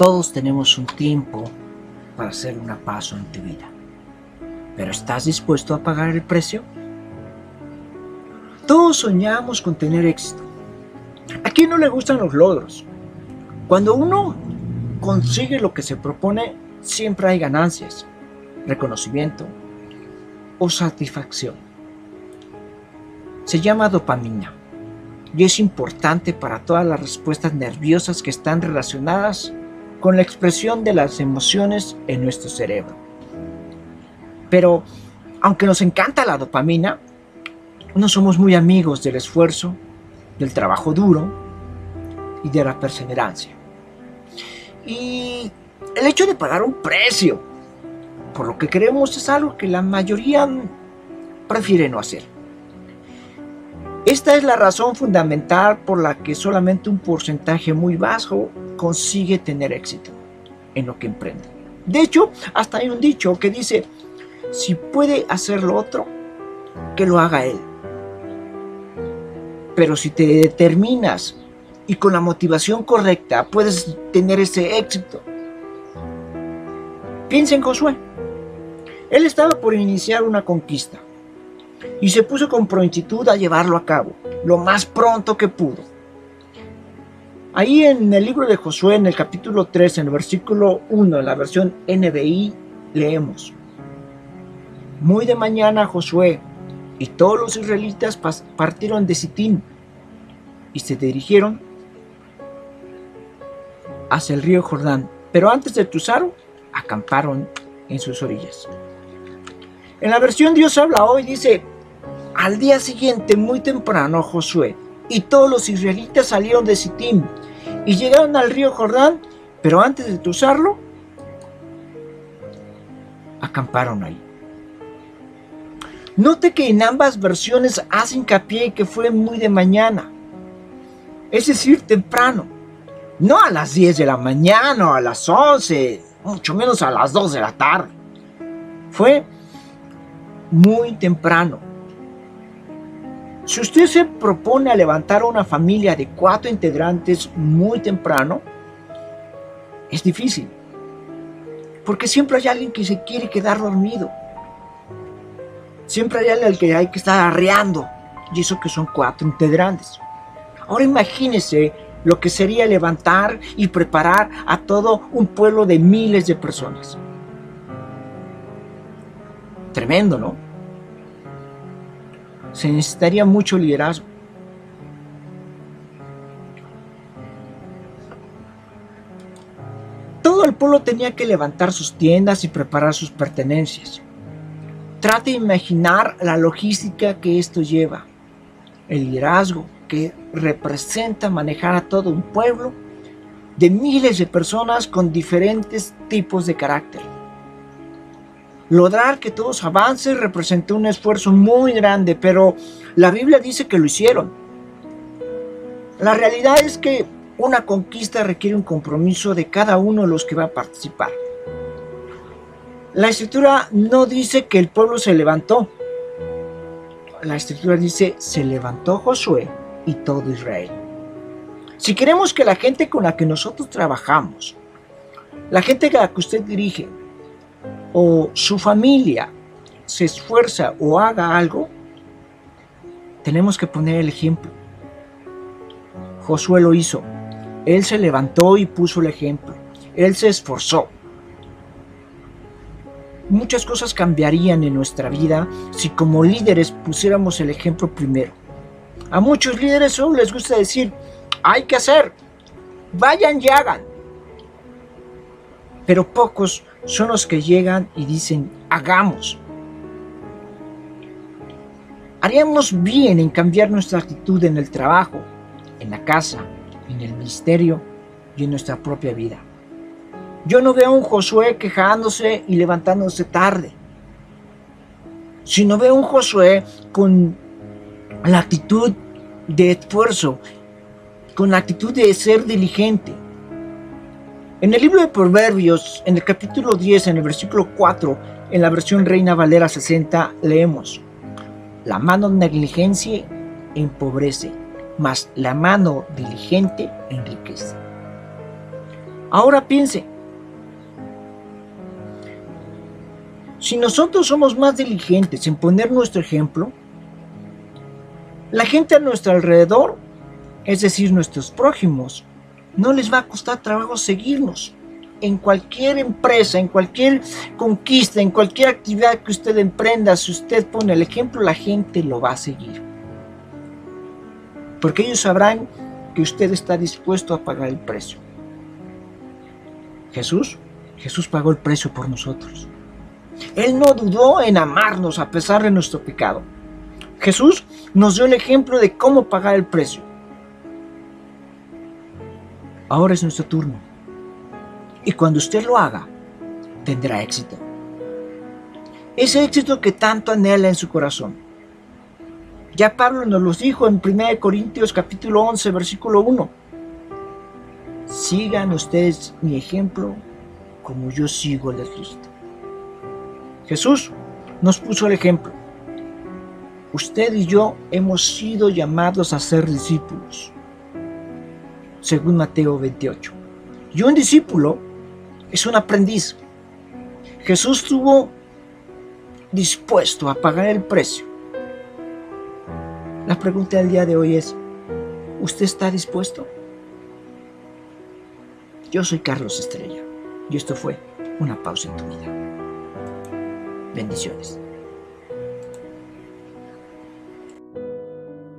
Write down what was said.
Todos tenemos un tiempo para hacer un paso en tu vida. Pero ¿estás dispuesto a pagar el precio? Todos soñamos con tener éxito. ¿A quién no le gustan los logros? Cuando uno consigue lo que se propone, siempre hay ganancias, reconocimiento o satisfacción. Se llama dopamina y es importante para todas las respuestas nerviosas que están relacionadas con la expresión de las emociones en nuestro cerebro. Pero, aunque nos encanta la dopamina, no somos muy amigos del esfuerzo, del trabajo duro y de la perseverancia. Y el hecho de pagar un precio por lo que queremos es algo que la mayoría prefiere no hacer. Esta es la razón fundamental por la que solamente un porcentaje muy bajo consigue tener éxito en lo que emprende. De hecho, hasta hay un dicho que dice, si puede hacerlo otro, que lo haga él. Pero si te determinas y con la motivación correcta puedes tener ese éxito. Piensa en Josué. Él estaba por iniciar una conquista y se puso con prontitud a llevarlo a cabo, lo más pronto que pudo. Ahí en el libro de Josué, en el capítulo 3, en el versículo 1, en la versión NBI, leemos, Muy de mañana Josué y todos los israelitas partieron de Sitín y se dirigieron hacia el río Jordán, pero antes de cruzar, acamparon en sus orillas. En la versión Dios habla hoy dice, al día siguiente, muy temprano, Josué y todos los israelitas salieron de Sittim y llegaron al río Jordán, pero antes de cruzarlo, acamparon ahí. Note que en ambas versiones hace hincapié que fue muy de mañana, es decir, temprano, no a las 10 de la mañana o a las 11, mucho menos a las 2 de la tarde. Fue muy temprano. Si usted se propone a levantar una familia de cuatro integrantes muy temprano, es difícil. Porque siempre hay alguien que se quiere quedar dormido. Siempre hay alguien al que hay que estar arreando. Y eso que son cuatro integrantes. Ahora imagínese lo que sería levantar y preparar a todo un pueblo de miles de personas. Tremendo, ¿no? Se necesitaría mucho liderazgo. Todo el pueblo tenía que levantar sus tiendas y preparar sus pertenencias. Trate de imaginar la logística que esto lleva, el liderazgo que representa manejar a todo un pueblo de miles de personas con diferentes tipos de carácter. Lograr que todos avancen representó un esfuerzo muy grande, pero la Biblia dice que lo hicieron. La realidad es que una conquista requiere un compromiso de cada uno de los que va a participar. La escritura no dice que el pueblo se levantó. La escritura dice, se levantó Josué y todo Israel. Si queremos que la gente con la que nosotros trabajamos, la gente a la que usted dirige, o su familia se esfuerza o haga algo, tenemos que poner el ejemplo. Josué lo hizo. Él se levantó y puso el ejemplo. Él se esforzó. Muchas cosas cambiarían en nuestra vida si como líderes pusiéramos el ejemplo primero. A muchos líderes solo les gusta decir, hay que hacer, vayan y hagan. Pero pocos son los que llegan y dicen, hagamos. Haríamos bien en cambiar nuestra actitud en el trabajo, en la casa, en el ministerio y en nuestra propia vida. Yo no veo a un Josué quejándose y levantándose tarde, sino veo a un Josué con la actitud de esfuerzo, con la actitud de ser diligente, en el libro de Proverbios, en el capítulo 10, en el versículo 4, en la versión Reina Valera 60, leemos, La mano negligencia empobrece, mas la mano diligente enriquece. Ahora piense, si nosotros somos más diligentes en poner nuestro ejemplo, la gente a nuestro alrededor, es decir, nuestros prójimos, no les va a costar trabajo seguirnos. En cualquier empresa, en cualquier conquista, en cualquier actividad que usted emprenda, si usted pone el ejemplo, la gente lo va a seguir. Porque ellos sabrán que usted está dispuesto a pagar el precio. Jesús, Jesús pagó el precio por nosotros. Él no dudó en amarnos a pesar de nuestro pecado. Jesús nos dio el ejemplo de cómo pagar el precio. Ahora es nuestro turno. Y cuando usted lo haga, tendrá éxito. Ese éxito que tanto anhela en su corazón. Ya Pablo nos lo dijo en 1 Corintios capítulo 11, versículo 1. Sigan ustedes mi ejemplo como yo sigo el de Cristo. Jesús nos puso el ejemplo. Usted y yo hemos sido llamados a ser discípulos según Mateo 28. Y un discípulo es un aprendiz. Jesús estuvo dispuesto a pagar el precio. La pregunta del día de hoy es, ¿usted está dispuesto? Yo soy Carlos Estrella y esto fue una pausa en tu vida. Bendiciones.